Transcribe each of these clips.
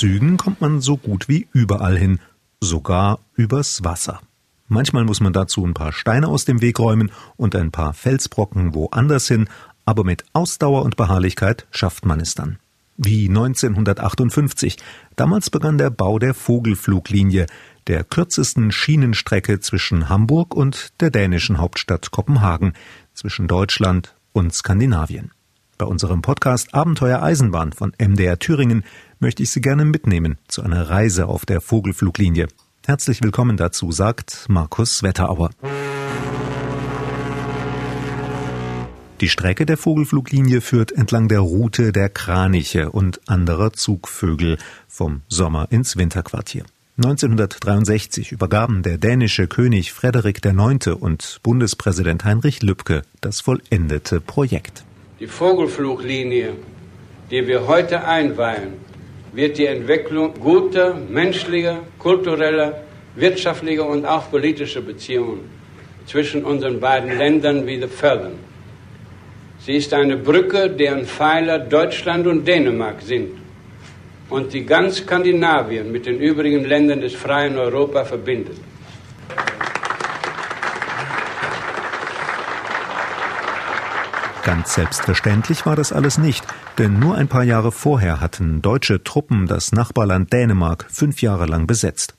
Zügen kommt man so gut wie überall hin, sogar übers Wasser. Manchmal muss man dazu ein paar Steine aus dem Weg räumen und ein paar Felsbrocken woanders hin, aber mit Ausdauer und Beharrlichkeit schafft man es dann. Wie 1958. Damals begann der Bau der Vogelfluglinie, der kürzesten Schienenstrecke zwischen Hamburg und der dänischen Hauptstadt Kopenhagen, zwischen Deutschland und Skandinavien. Bei unserem Podcast Abenteuer Eisenbahn von MDR Thüringen möchte ich Sie gerne mitnehmen zu einer Reise auf der Vogelfluglinie. Herzlich willkommen dazu, sagt Markus Wetterauer. Die Strecke der Vogelfluglinie führt entlang der Route der Kraniche und anderer Zugvögel vom Sommer ins Winterquartier. 1963 übergaben der dänische König Frederik IX. und Bundespräsident Heinrich Lübke das vollendete Projekt. Die Vogelfluglinie, die wir heute einweihen, wird die Entwicklung guter menschlicher, kultureller, wirtschaftlicher und auch politischer Beziehungen zwischen unseren beiden Ländern wieder fördern. Sie ist eine Brücke, deren Pfeiler Deutschland und Dänemark sind und die ganz Skandinavien mit den übrigen Ländern des freien Europa verbindet. Ganz selbstverständlich war das alles nicht, denn nur ein paar Jahre vorher hatten deutsche Truppen das Nachbarland Dänemark fünf Jahre lang besetzt.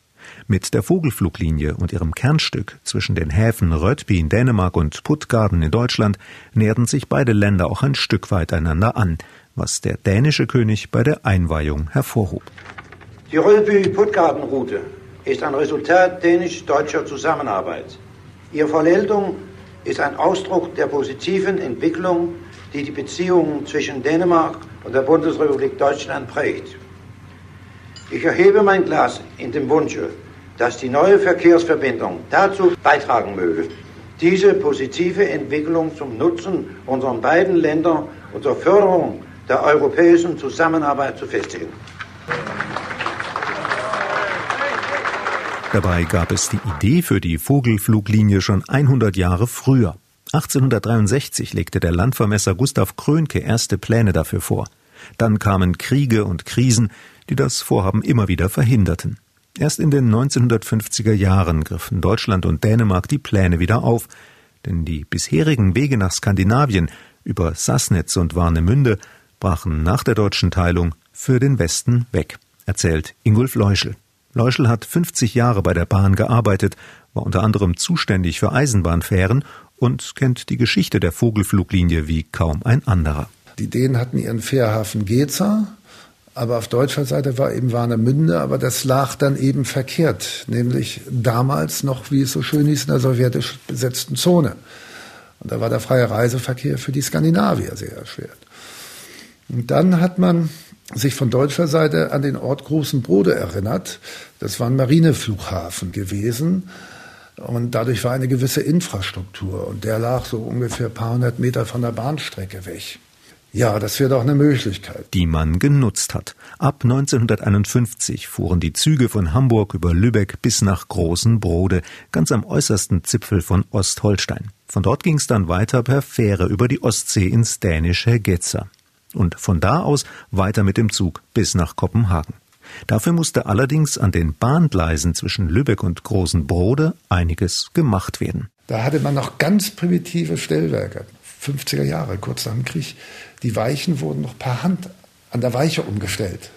Mit der Vogelfluglinie und ihrem Kernstück zwischen den Häfen Rödby in Dänemark und Puttgarden in Deutschland näherten sich beide Länder auch ein Stück weit einander an, was der dänische König bei der Einweihung hervorhob. Die Rödby-Puttgarden-Route ist ein Resultat dänisch-deutscher Zusammenarbeit. Ihre Vollendung ist ein Ausdruck der positiven Entwicklung, die die Beziehungen zwischen Dänemark und der Bundesrepublik Deutschland prägt. Ich erhebe mein Glas in dem Wunsche, dass die neue Verkehrsverbindung dazu beitragen möge, diese positive Entwicklung zum Nutzen unserer beiden Länder und zur Förderung der europäischen Zusammenarbeit zu festigen. Dabei gab es die Idee für die Vogelfluglinie schon 100 Jahre früher. 1863 legte der Landvermesser Gustav Krönke erste Pläne dafür vor. Dann kamen Kriege und Krisen, die das Vorhaben immer wieder verhinderten. Erst in den 1950er Jahren griffen Deutschland und Dänemark die Pläne wieder auf, denn die bisherigen Wege nach Skandinavien über Sassnitz und Warnemünde brachen nach der deutschen Teilung für den Westen weg, erzählt Ingolf Leuschel. Leuschel hat 50 Jahre bei der Bahn gearbeitet, war unter anderem zuständig für Eisenbahnfähren und kennt die Geschichte der Vogelfluglinie wie kaum ein anderer. Die Dänen hatten ihren Fährhafen Geza, aber auf deutscher Seite war eben Warnemünde, aber das lag dann eben verkehrt, nämlich damals noch, wie es so schön hieß, in der sowjetisch besetzten Zone. Und da war der freie Reiseverkehr für die Skandinavier sehr erschwert. Und dann hat man sich von deutscher Seite an den Ort Großen Brode erinnert. Das war ein Marineflughafen gewesen. Und dadurch war eine gewisse Infrastruktur. Und der lag so ungefähr ein paar hundert Meter von der Bahnstrecke weg. Ja, das wäre doch eine Möglichkeit. Die man genutzt hat. Ab 1951 fuhren die Züge von Hamburg über Lübeck bis nach Großen Brode, ganz am äußersten Zipfel von Ostholstein. Von dort ging es dann weiter per Fähre über die Ostsee ins dänische Getzer und von da aus weiter mit dem Zug bis nach Kopenhagen. Dafür musste allerdings an den Bahngleisen zwischen Lübeck und Großen Brode einiges gemacht werden. Da hatte man noch ganz primitive Stellwerke, 50er Jahre, kurz nach dem Krieg. Die Weichen wurden noch per Hand an der Weiche umgestellt.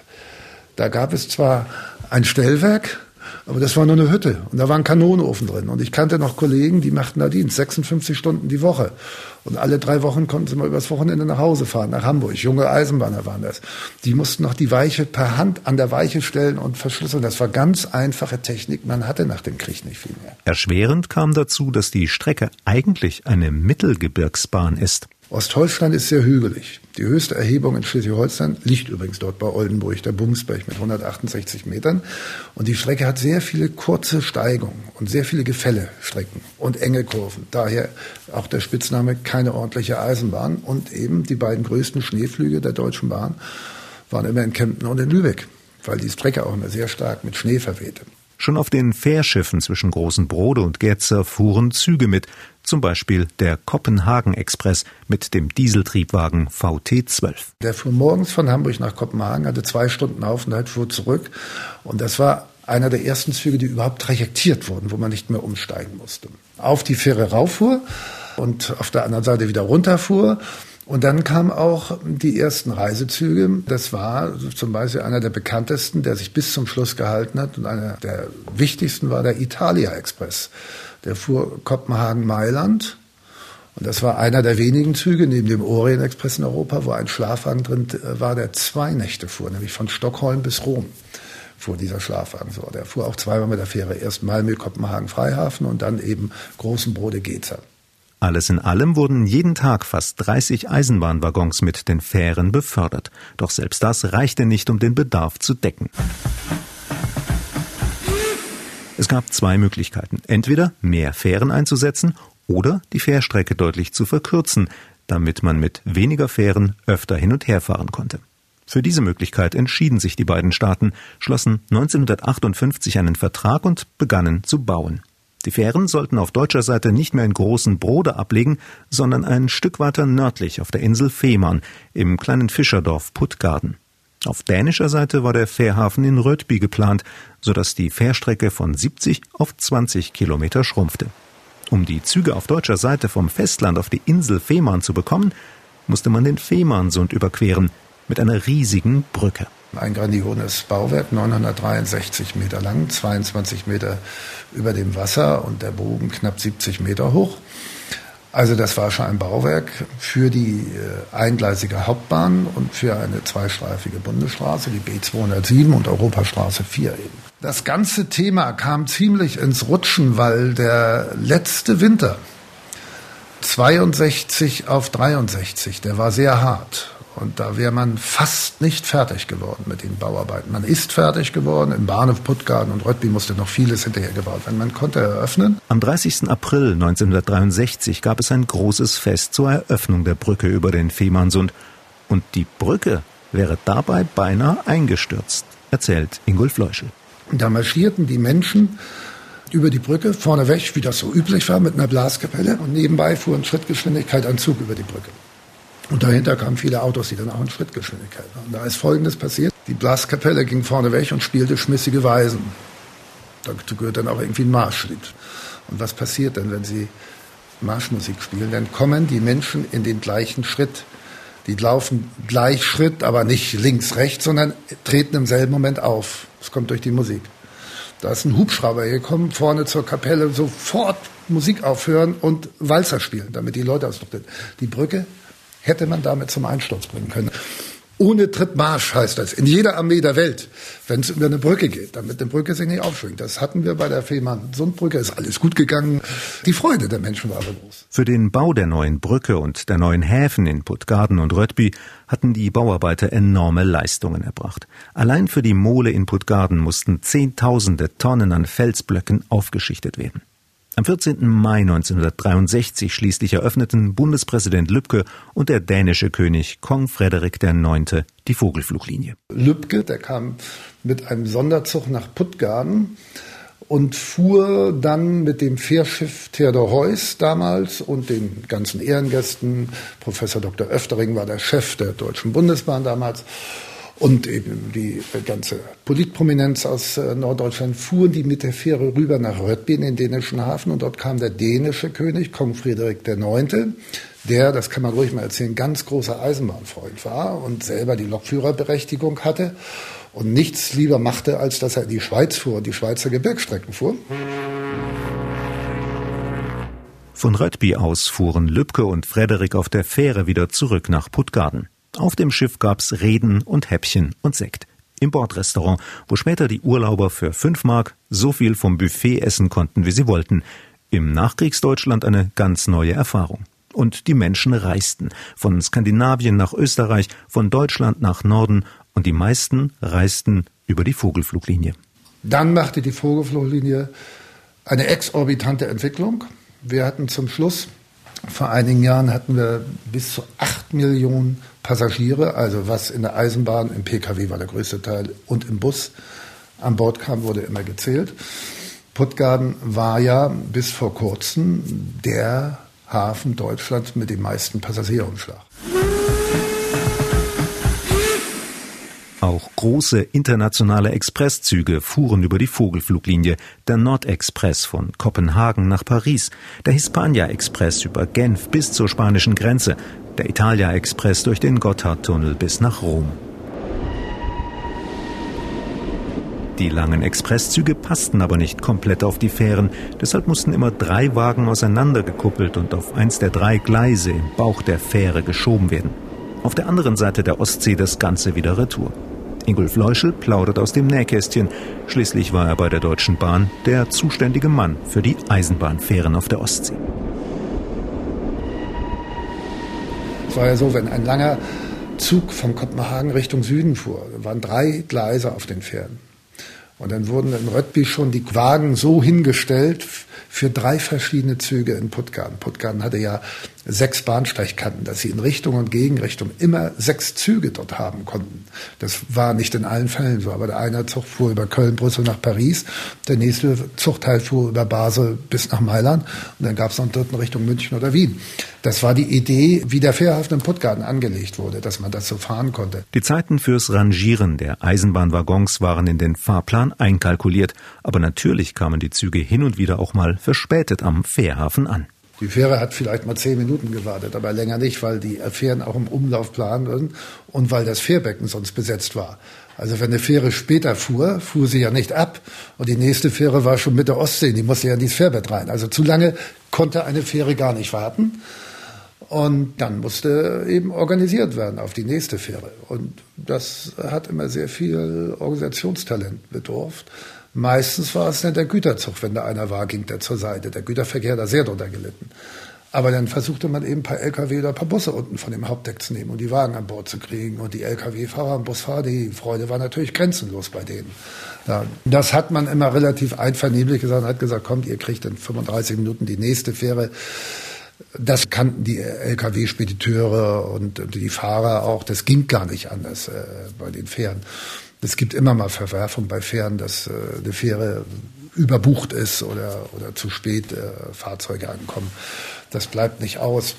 Da gab es zwar ein Stellwerk, aber das war nur eine Hütte und da war Kanonenofen drin. Und ich kannte noch Kollegen, die machten da Dienst, 56 Stunden die Woche. Und alle drei Wochen konnten sie mal übers Wochenende nach Hause fahren, nach Hamburg. Junge Eisenbahner waren das. Die mussten noch die Weiche per Hand an der Weiche stellen und verschlüsseln. Das war ganz einfache Technik. Man hatte nach dem Krieg nicht viel mehr. Erschwerend kam dazu, dass die Strecke eigentlich eine Mittelgebirgsbahn ist. Ostholstein ist sehr hügelig. Die höchste Erhebung in Schleswig-Holstein liegt übrigens dort bei Oldenburg, der Bumsberg mit 168 Metern. Und die Strecke hat sehr viele kurze Steigungen und sehr viele Gefällestrecken und enge Kurven. Daher auch der Spitzname keine ordentliche Eisenbahn. Und eben die beiden größten Schneeflüge der Deutschen Bahn waren immer in Kempten und in Lübeck, weil die Strecke auch immer sehr stark mit Schnee verwehte. Schon auf den Fährschiffen zwischen Großen Brode und Getzer fuhren Züge mit, zum Beispiel der Kopenhagen-Express mit dem Dieseltriebwagen VT12. Der fuhr morgens von Hamburg nach Kopenhagen, hatte zwei Stunden Aufenthalt, fuhr zurück. Und das war einer der ersten Züge, die überhaupt trajektiert wurden, wo man nicht mehr umsteigen musste. Auf die Fähre rauffuhr und auf der anderen Seite wieder runterfuhr. Und dann kamen auch die ersten Reisezüge. Das war zum Beispiel einer der bekanntesten, der sich bis zum Schluss gehalten hat. Und einer der wichtigsten war der Italia Express. Der fuhr Kopenhagen-Mailand. Und das war einer der wenigen Züge neben dem Orient Express in Europa, wo ein Schlafwagen drin äh, war, der zwei Nächte fuhr, nämlich von Stockholm bis Rom fuhr dieser Schlafwagen so. Der fuhr auch zweimal mit der Fähre, erst Malmö, Kopenhagen, Freihafen und dann eben Großen Brode, Geza. Alles in allem wurden jeden Tag fast 30 Eisenbahnwaggons mit den Fähren befördert. Doch selbst das reichte nicht, um den Bedarf zu decken. Es gab zwei Möglichkeiten. Entweder mehr Fähren einzusetzen oder die Fährstrecke deutlich zu verkürzen, damit man mit weniger Fähren öfter hin und her fahren konnte. Für diese Möglichkeit entschieden sich die beiden Staaten, schlossen 1958 einen Vertrag und begannen zu bauen. Die Fähren sollten auf deutscher Seite nicht mehr in großen Brode ablegen, sondern ein Stück weiter nördlich auf der Insel Fehmarn im kleinen Fischerdorf Puttgarden. Auf dänischer Seite war der Fährhafen in Rödby geplant, sodass die Fährstrecke von 70 auf 20 Kilometer schrumpfte. Um die Züge auf deutscher Seite vom Festland auf die Insel Fehmarn zu bekommen, musste man den Fehmarnsund überqueren mit einer riesigen Brücke. Ein grandioses Bauwerk, 963 Meter lang, 22 Meter über dem Wasser und der Bogen knapp 70 Meter hoch. Also das war schon ein Bauwerk für die äh, eingleisige Hauptbahn und für eine zweistreifige Bundesstraße, die B207 und Europastraße 4 eben. Das ganze Thema kam ziemlich ins Rutschen, weil der letzte Winter 62 auf 63, der war sehr hart. Und da wäre man fast nicht fertig geworden mit den Bauarbeiten. Man ist fertig geworden. Im Bahnhof Puttgarden und Röttby musste noch vieles hinterher gebaut werden. Man konnte eröffnen. Am 30. April 1963 gab es ein großes Fest zur Eröffnung der Brücke über den Fehmarnsund. Und die Brücke wäre dabei beinahe eingestürzt, erzählt Ingolf Leuschel. Da marschierten die Menschen über die Brücke, vorneweg, wie das so üblich war, mit einer Blaskapelle. Und nebenbei fuhr in Schrittgeschwindigkeit ein Zug über die Brücke. Und dahinter kamen viele Autos, die dann auch in Schrittgeschwindigkeit waren. Da ist Folgendes passiert. Die Blaskapelle ging vorne weg und spielte schmissige Weisen. Dazu gehört dann auch irgendwie ein Marschlied. Und was passiert denn, wenn sie Marschmusik spielen? Dann kommen die Menschen in den gleichen Schritt. Die laufen gleich Schritt, aber nicht links, rechts, sondern treten im selben Moment auf. Das kommt durch die Musik. Da ist ein Hubschrauber gekommen, vorne zur Kapelle, sofort Musik aufhören und Walzer spielen, damit die Leute ausdrücken. Die Brücke hätte man damit zum Einsturz bringen können. Ohne Trittmarsch heißt das. In jeder Armee der Welt, wenn es über eine Brücke geht, damit eine Brücke sich nicht aufschwingt. Das hatten wir bei der Fehmarn-Sundbrücke, ist alles gut gegangen. Die Freude der Menschen war aber groß. Für den Bau der neuen Brücke und der neuen Häfen in Puttgarden und Röttby hatten die Bauarbeiter enorme Leistungen erbracht. Allein für die Mole in Puttgarden mussten Zehntausende Tonnen an Felsblöcken aufgeschichtet werden. Am 14. Mai 1963 schließlich eröffneten Bundespräsident Lübcke und der dänische König Kong Frederik IX. die Vogelfluglinie. Lübcke, der kam mit einem Sonderzug nach Puttgarden und fuhr dann mit dem Fährschiff Theodor Heuss damals und den ganzen Ehrengästen, Professor Dr. Öftering war der Chef der Deutschen Bundesbahn damals, und eben die ganze Politprominenz aus äh, Norddeutschland fuhren die mit der Fähre rüber nach Röttby in den dänischen Hafen und dort kam der dänische König, Kong Friedrich IX., der, das kann man ruhig mal erzählen, ganz großer Eisenbahnfreund war und selber die Lokführerberechtigung hatte und nichts lieber machte, als dass er in die Schweiz fuhr und die Schweizer Gebirgsstrecken fuhr. Von Röttby aus fuhren Lübcke und Frederik auf der Fähre wieder zurück nach Puttgarden. Auf dem Schiff gab's Reden und Häppchen und Sekt. Im Bordrestaurant, wo später die Urlauber für fünf Mark so viel vom Buffet essen konnten, wie sie wollten. Im Nachkriegsdeutschland eine ganz neue Erfahrung. Und die Menschen reisten. Von Skandinavien nach Österreich, von Deutschland nach Norden. Und die meisten reisten über die Vogelfluglinie. Dann machte die Vogelfluglinie eine exorbitante Entwicklung. Wir hatten zum Schluss vor einigen Jahren hatten wir bis zu acht Millionen Passagiere, also was in der Eisenbahn, im Pkw war der größte Teil und im Bus an Bord kam, wurde immer gezählt. Puttgarden war ja bis vor kurzem der Hafen Deutschlands mit dem meisten Passagierumschlag. Auch große internationale Expresszüge fuhren über die Vogelfluglinie. Der Nordexpress von Kopenhagen nach Paris, der Hispania Express über Genf bis zur spanischen Grenze, der Italia Express durch den Gotthardtunnel bis nach Rom. Die langen Expresszüge passten aber nicht komplett auf die Fähren, deshalb mussten immer drei Wagen auseinandergekuppelt und auf eins der drei Gleise im Bauch der Fähre geschoben werden. Auf der anderen Seite der Ostsee das Ganze wieder retour. Ingolf Leuschel plaudert aus dem Nähkästchen. Schließlich war er bei der Deutschen Bahn der zuständige Mann für die Eisenbahnfähren auf der Ostsee. Es war ja so, wenn ein langer Zug von Kopenhagen Richtung Süden fuhr, waren drei Gleise auf den Fähren. Und dann wurden in Röttby schon die Wagen so hingestellt für drei verschiedene Züge in Puttgarden. Puttgarden hatte ja sechs Bahnsteigkanten, dass sie in Richtung und Gegenrichtung immer sechs Züge dort haben konnten. Das war nicht in allen Fällen so, aber der eine Zug fuhr über Köln, Brüssel nach Paris, der nächste Zugteil fuhr über Basel bis nach Mailand und dann gab es noch einen dritten Richtung München oder Wien. Das war die Idee, wie der Fährhafen in Puttgarden angelegt wurde, dass man das so fahren konnte. Die Zeiten fürs Rangieren der Eisenbahnwaggons waren in den Fahrplan einkalkuliert, aber natürlich kamen die Züge hin und wieder auch mal verspätet am Fährhafen an. Die Fähre hat vielleicht mal zehn Minuten gewartet, aber länger nicht, weil die Fähren auch im Umlauf planen würden und weil das Fährbecken sonst besetzt war. Also wenn eine Fähre später fuhr, fuhr sie ja nicht ab und die nächste Fähre war schon mit der Ostsee, die musste ja in dieses Fährbett rein. Also zu lange konnte eine Fähre gar nicht warten und dann musste eben organisiert werden auf die nächste Fähre. Und das hat immer sehr viel Organisationstalent bedurft. Meistens war es dann der Güterzug, wenn da einer war, ging der zur Seite. Der Güterverkehr hat da sehr drunter gelitten. Aber dann versuchte man eben ein paar LKW oder ein paar Busse unten von dem Hauptdeck zu nehmen und die Wagen an Bord zu kriegen. Und die LKW-Fahrer und Busfahrer, die Freude war natürlich grenzenlos bei denen. Ja, das hat man immer relativ einvernehmlich gesagt und hat gesagt, kommt, ihr kriegt in 35 Minuten die nächste Fähre. Das kannten die LKW-Spediteure und die Fahrer auch. Das ging gar nicht anders äh, bei den Fähren. Es gibt immer mal Verwerfungen bei Fähren, dass äh, eine Fähre überbucht ist oder, oder zu spät äh, Fahrzeuge ankommen. Das bleibt nicht aus.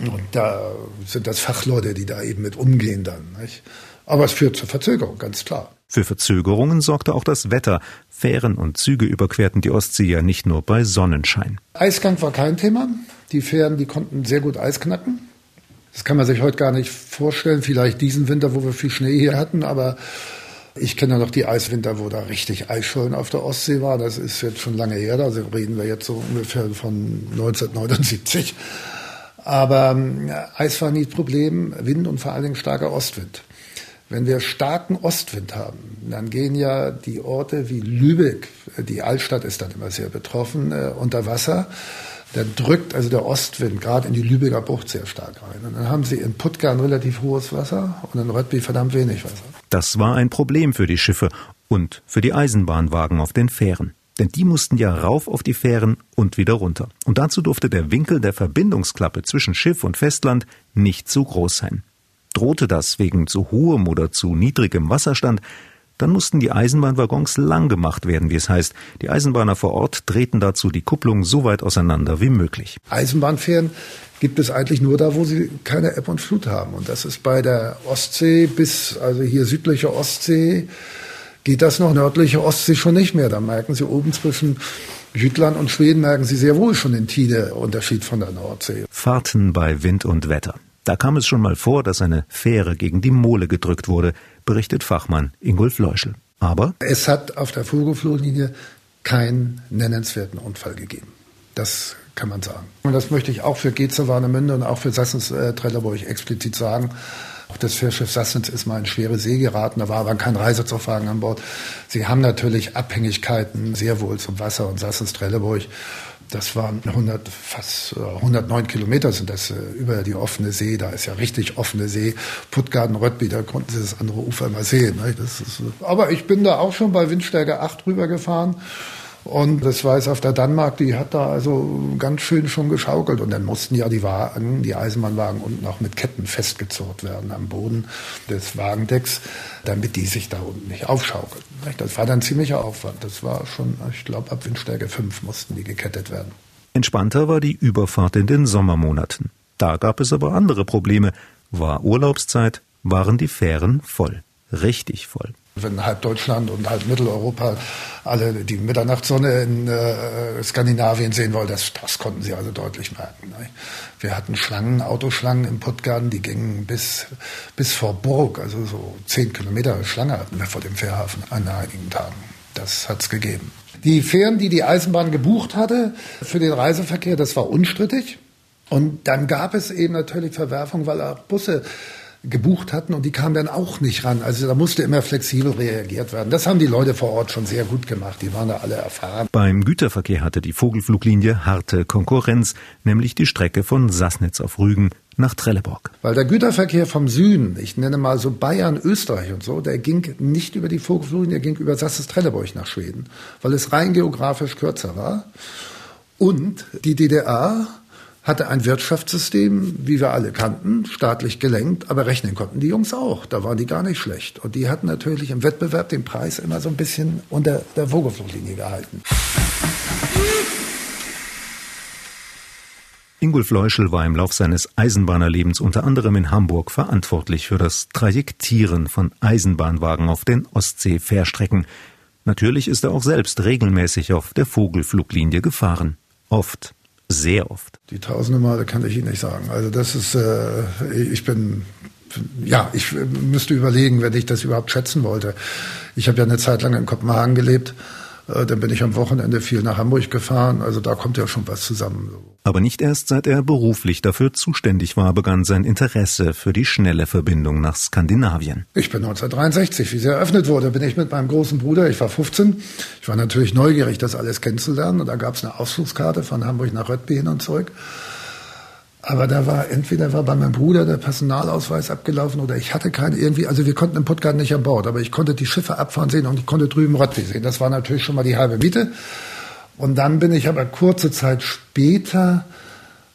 Und da sind das Fachleute, die da eben mit umgehen dann. Nicht? Aber es führt zur Verzögerung, ganz klar. Für Verzögerungen sorgte auch das Wetter. Fähren und Züge überquerten die Ostsee ja nicht nur bei Sonnenschein. Eisgang war kein Thema. Die Fähren, die konnten sehr gut Eis knacken. Das kann man sich heute gar nicht vorstellen. Vielleicht diesen Winter, wo wir viel Schnee hier hatten, aber ich kenne ja noch die Eiswinter, wo da richtig Eisschollen auf der Ostsee war. Das ist jetzt schon lange her. Da reden wir jetzt so ungefähr von 1979. Aber äh, Eis war nie Problem. Wind und vor allen Dingen starker Ostwind. Wenn wir starken Ostwind haben, dann gehen ja die Orte wie Lübeck, die Altstadt ist dann immer sehr betroffen, äh, unter Wasser dann drückt also der Ostwind gerade in die Lübecker Bucht sehr stark rein. Und dann haben sie in Puttgarden relativ hohes Wasser und in Röttby verdammt wenig Wasser. Das war ein Problem für die Schiffe und für die Eisenbahnwagen auf den Fähren. Denn die mussten ja rauf auf die Fähren und wieder runter. Und dazu durfte der Winkel der Verbindungsklappe zwischen Schiff und Festland nicht zu groß sein. Drohte das wegen zu hohem oder zu niedrigem Wasserstand, dann mussten die Eisenbahnwaggons lang gemacht werden, wie es heißt. Die Eisenbahner vor Ort drehten dazu die Kupplung so weit auseinander wie möglich. Eisenbahnfähren gibt es eigentlich nur da, wo sie keine Ebbe und Flut haben. Und das ist bei der Ostsee bis, also hier südliche Ostsee, geht das noch, nördliche Ostsee schon nicht mehr. Da merken Sie oben zwischen Jütland und Schweden merken Sie sehr wohl schon den Tide-Unterschied von der Nordsee. Fahrten bei Wind und Wetter. Da kam es schon mal vor, dass eine Fähre gegen die Mole gedrückt wurde, berichtet Fachmann Ingolf Leuschel. Aber es hat auf der Vogelfluglinie keinen nennenswerten Unfall gegeben. Das kann man sagen. Und das möchte ich auch für Geze Warnemünde und auch für Sassens äh, Trelleborg explizit sagen. Auch das Fährschiff Sassens ist mal in schwere See geraten, da war aber kein Reisezugwagen an Bord. Sie haben natürlich Abhängigkeiten sehr wohl zum Wasser und Sassens Trelleborg. Das waren 100, fast 109 äh, Kilometer sind das äh, über die offene See. Da ist ja richtig offene See. Puttgarden, Röttby, da konnten Sie das andere Ufer immer sehen. Ist, aber ich bin da auch schon bei Windstärke 8 rübergefahren Und das war jetzt auf der Danmark, die hat da also ganz schön schon geschaukelt. Und dann mussten ja die Wagen, die Eisenbahnwagen unten auch mit Ketten festgezurrt werden am Boden des Wagendecks, damit die sich da unten nicht aufschaukeln. Das war dann ziemlicher Aufwand. Das war schon, ich glaube, ab Windstärke 5 mussten die gekettet werden. Entspannter war die Überfahrt in den Sommermonaten. Da gab es aber andere Probleme. War Urlaubszeit, waren die Fähren voll. Richtig voll. Wenn halb Deutschland und halb Mitteleuropa alle die Mitternachtssonne in äh, Skandinavien sehen wollen, das, das konnten sie also deutlich merken. Ne? Wir hatten Schlangen, Autoschlangen im Puttgarten, die gingen bis, bis vor Burg, also so zehn Kilometer Schlange hatten wir vor dem Fährhafen an einigen Tagen. Das hat es gegeben. Die Fähren, die die Eisenbahn gebucht hatte für den Reiseverkehr, das war unstrittig. Und dann gab es eben natürlich Verwerfung, weil auch Busse gebucht hatten und die kamen dann auch nicht ran. Also da musste immer flexibel reagiert werden. Das haben die Leute vor Ort schon sehr gut gemacht. Die waren da alle erfahren. Beim Güterverkehr hatte die Vogelfluglinie harte Konkurrenz, nämlich die Strecke von Sassnitz auf Rügen nach Trelleborg. Weil der Güterverkehr vom Süden, ich nenne mal so Bayern, Österreich und so, der ging nicht über die Vogelfluglinie, der ging über Sasses-Trelleborg nach Schweden, weil es rein geografisch kürzer war. Und die DDR hatte ein Wirtschaftssystem, wie wir alle kannten, staatlich gelenkt, aber rechnen konnten die Jungs auch. Da waren die gar nicht schlecht. Und die hatten natürlich im Wettbewerb den Preis immer so ein bisschen unter der Vogelfluglinie gehalten. Ingolf Leuschel war im Lauf seines Eisenbahnerlebens unter anderem in Hamburg verantwortlich für das Trajektieren von Eisenbahnwagen auf den Ostsee-Fährstrecken. Natürlich ist er auch selbst regelmäßig auf der Vogelfluglinie gefahren. Oft sehr oft. Die tausende Male kann ich Ihnen nicht sagen. Also das ist, äh, ich bin, ja, ich müsste überlegen, wenn ich das überhaupt schätzen wollte. Ich habe ja eine Zeit lang in Kopenhagen gelebt dann bin ich am Wochenende viel nach Hamburg gefahren. Also da kommt ja schon was zusammen. Aber nicht erst seit er beruflich dafür zuständig war, begann sein Interesse für die schnelle Verbindung nach Skandinavien. Ich bin 1963, wie sie eröffnet wurde, bin ich mit meinem großen Bruder, ich war 15. Ich war natürlich neugierig, das alles kennenzulernen. Und da gab es eine Ausflugskarte von Hamburg nach Röttby hin und zurück. Aber da war entweder war bei meinem Bruder der Personalausweis abgelaufen oder ich hatte keine irgendwie, also wir konnten im Puttgarten nicht an Bord, aber ich konnte die Schiffe abfahren sehen und ich konnte drüben Röttwey sehen. Das war natürlich schon mal die halbe Miete. Und dann bin ich aber kurze Zeit später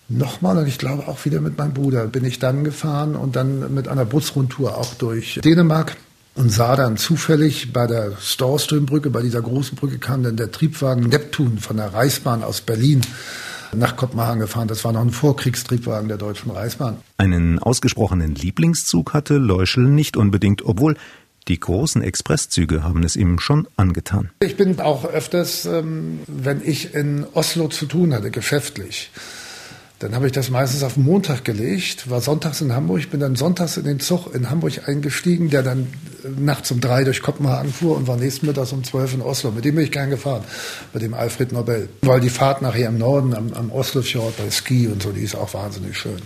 nochmal und ich glaube auch wieder mit meinem Bruder bin ich dann gefahren und dann mit einer Busrundtour auch durch Dänemark und sah dann zufällig bei der Storströmbrücke, bei dieser großen Brücke kam dann der Triebwagen Neptun von der Reichsbahn aus Berlin nach Kopenhagen gefahren. Das war noch ein Vorkriegstriebwagen der Deutschen Reichsbahn. Einen ausgesprochenen Lieblingszug hatte Leuschel nicht unbedingt, obwohl die großen Expresszüge haben es ihm schon angetan. Ich bin auch öfters, ähm, wenn ich in Oslo zu tun hatte, geschäftlich, dann habe ich das meistens auf Montag gelegt, war sonntags in Hamburg, bin dann sonntags in den Zug in Hamburg eingestiegen, der dann äh, nachts um drei durch Kopenhagen fuhr und war nächsten Mittags um zwölf in Oslo. Mit dem bin ich gern gefahren, mit dem Alfred Nobel. Weil die Fahrt nachher im Norden, am, am Oslofjord bei Ski und so, die ist auch wahnsinnig schön.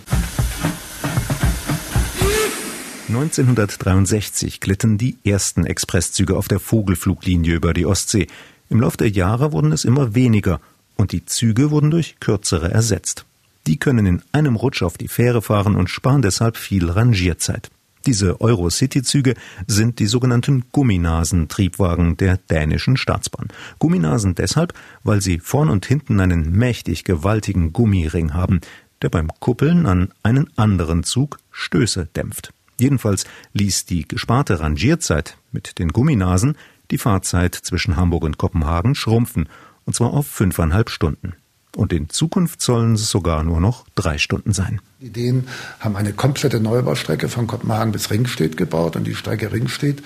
1963 glitten die ersten Expresszüge auf der Vogelfluglinie über die Ostsee. Im Lauf der Jahre wurden es immer weniger und die Züge wurden durch kürzere ersetzt. Die können in einem Rutsch auf die Fähre fahren und sparen deshalb viel Rangierzeit. Diese Eurocity-Züge sind die sogenannten Gumminasen-Triebwagen der dänischen Staatsbahn. Gumminasen deshalb, weil sie vorn und hinten einen mächtig gewaltigen Gummiring haben, der beim Kuppeln an einen anderen Zug Stöße dämpft. Jedenfalls ließ die gesparte Rangierzeit mit den Gumminasen die Fahrzeit zwischen Hamburg und Kopenhagen schrumpfen, und zwar auf fünfeinhalb Stunden und in Zukunft sollen es sogar nur noch drei Stunden sein. Die Ideen haben eine komplette Neubaustrecke von Kopenhagen bis Ringstedt gebaut und die Strecke Ringstedt,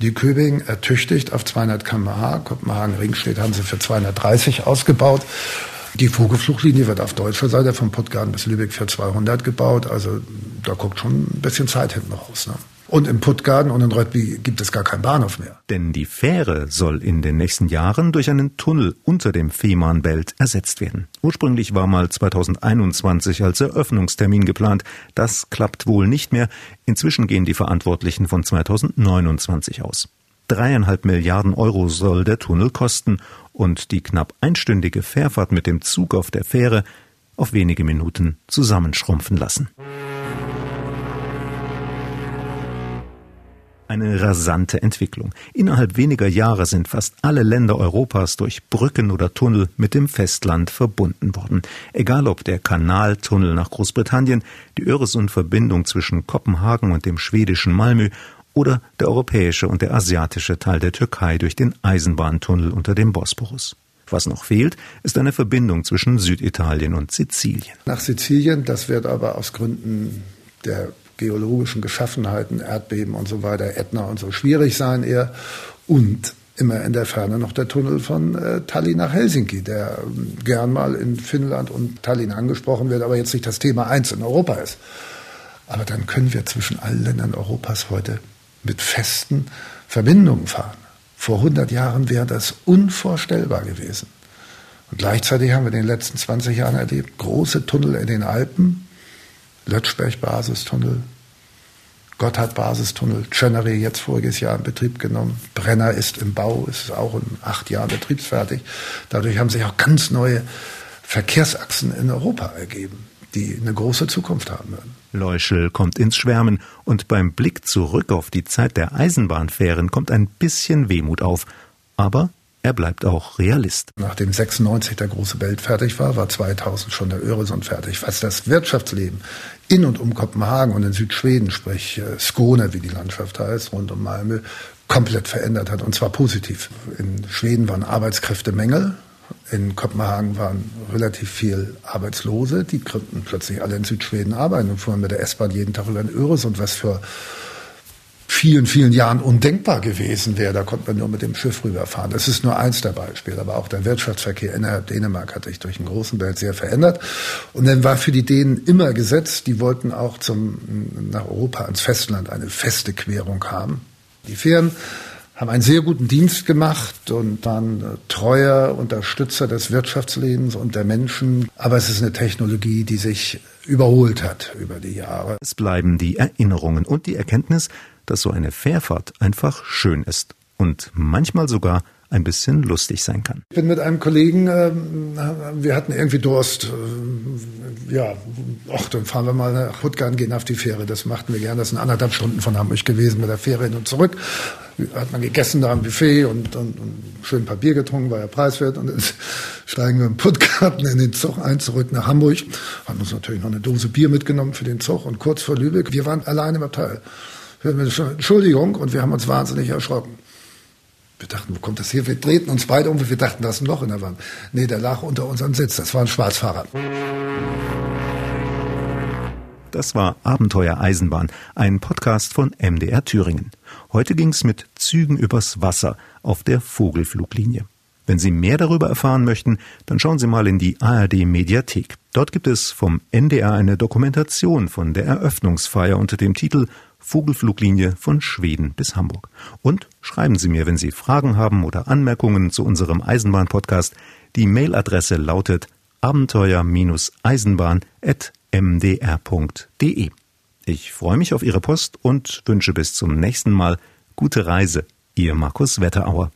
die Köbing ertüchtigt auf 200 km/h. Kopenhagen-Ringstedt haben sie für 230 ausgebaut. Die Vogelfluglinie wird auf deutscher Seite von Puttgarden bis Lübeck für 200 gebaut. Also da guckt schon ein bisschen Zeit hinten raus. Ne? Und im Puttgarden und in Röttby gibt es gar keinen Bahnhof mehr. Denn die Fähre soll in den nächsten Jahren durch einen Tunnel unter dem Fehmarnbelt ersetzt werden. Ursprünglich war mal 2021 als Eröffnungstermin geplant. Das klappt wohl nicht mehr. Inzwischen gehen die Verantwortlichen von 2029 aus. Dreieinhalb Milliarden Euro soll der Tunnel kosten und die knapp einstündige Fährfahrt mit dem Zug auf der Fähre auf wenige Minuten zusammenschrumpfen lassen. Eine rasante Entwicklung. Innerhalb weniger Jahre sind fast alle Länder Europas durch Brücken oder Tunnel mit dem Festland verbunden worden. Egal ob der Kanaltunnel nach Großbritannien, die Öresund-Verbindung zwischen Kopenhagen und dem schwedischen Malmö oder der europäische und der asiatische Teil der Türkei durch den Eisenbahntunnel unter dem Bosporus. Was noch fehlt, ist eine Verbindung zwischen Süditalien und Sizilien. Nach Sizilien, das wird aber aus Gründen der geologischen Beschaffenheiten, Erdbeben und so weiter, Ätna und so schwierig sein eher. Und immer in der Ferne noch der Tunnel von äh, Tallinn nach Helsinki, der ähm, gern mal in Finnland und Tallinn angesprochen wird, aber jetzt nicht das Thema eins in Europa ist. Aber dann können wir zwischen allen Ländern Europas heute mit festen Verbindungen fahren. Vor 100 Jahren wäre das unvorstellbar gewesen. Und gleichzeitig haben wir in den letzten 20 Jahren erlebt, große Tunnel in den Alpen, Lötschberg-Basistunnel, Gotthard-Basistunnel, Tschönnery jetzt voriges Jahr in Betrieb genommen, Brenner ist im Bau, ist auch in acht Jahren betriebsfertig. Dadurch haben sich auch ganz neue Verkehrsachsen in Europa ergeben, die eine große Zukunft haben werden. Leuschel kommt ins Schwärmen und beim Blick zurück auf die Zeit der Eisenbahnfähren kommt ein bisschen Wehmut auf. Aber er bleibt auch Realist. Nachdem 96 der große Belt fertig war, war 2000 schon der Öresund fertig. Was das Wirtschaftsleben in und um Kopenhagen und in Südschweden, sprich äh, Skåne, wie die Landschaft heißt, rund um Malmö, komplett verändert hat. Und zwar positiv. In Schweden waren Arbeitskräftemängel. In Kopenhagen waren relativ viel Arbeitslose. Die konnten plötzlich alle in Südschweden arbeiten und fuhren mit der S-Bahn jeden Tag über den Öresund, was für vielen, vielen Jahren undenkbar gewesen wäre. Da konnte man nur mit dem Schiff rüberfahren. Das ist nur eins der Beispiele. Aber auch der Wirtschaftsverkehr innerhalb Dänemark hat sich durch den großen Welt sehr verändert. Und dann war für die Dänen immer gesetzt, die wollten auch zum, nach Europa ans Festland eine feste Querung haben. Die Fähren haben einen sehr guten Dienst gemacht und waren treuer Unterstützer des Wirtschaftslebens und der Menschen. Aber es ist eine Technologie, die sich überholt hat über die Jahre. Es bleiben die Erinnerungen und die Erkenntnis, dass so eine Fährfahrt einfach schön ist und manchmal sogar ein bisschen lustig sein kann. Ich bin mit einem Kollegen, äh, wir hatten irgendwie Durst. Äh, ja, ach, dann fahren wir mal nach Huttgarn, gehen auf die Fähre. Das machten wir gerne. Das sind anderthalb Stunden von Hamburg gewesen mit der Fähre hin und zurück. Hat man gegessen da am Buffet und, und, und schön Papier getrunken, war ja preiswert. Und jetzt steigen wir im Puttgarten in den Zug ein, zurück nach Hamburg. Haben uns natürlich noch eine Dose Bier mitgenommen für den Zug und kurz vor Lübeck. Wir waren allein im Abteil. Entschuldigung, und wir haben uns wahnsinnig erschrocken. Wir dachten, wo kommt das hier? Wir drehten uns beide um, wir dachten, da ist ein Loch in der Wand. Nee, der lag unter unserem Sitz. Das war ein Schwarzfahrer. Das war Abenteuer Eisenbahn, ein Podcast von MDR Thüringen. Heute ging's mit Zügen übers Wasser auf der Vogelfluglinie. Wenn Sie mehr darüber erfahren möchten, dann schauen Sie mal in die ARD Mediathek. Dort gibt es vom NDR eine Dokumentation von der Eröffnungsfeier unter dem Titel Vogelfluglinie von Schweden bis Hamburg. Und schreiben Sie mir, wenn Sie Fragen haben oder Anmerkungen zu unserem Eisenbahn-Podcast. Die Mailadresse lautet abenteuer-eisenbahn.mdr.de. Ich freue mich auf Ihre Post und wünsche bis zum nächsten Mal gute Reise. Ihr Markus Wetterauer.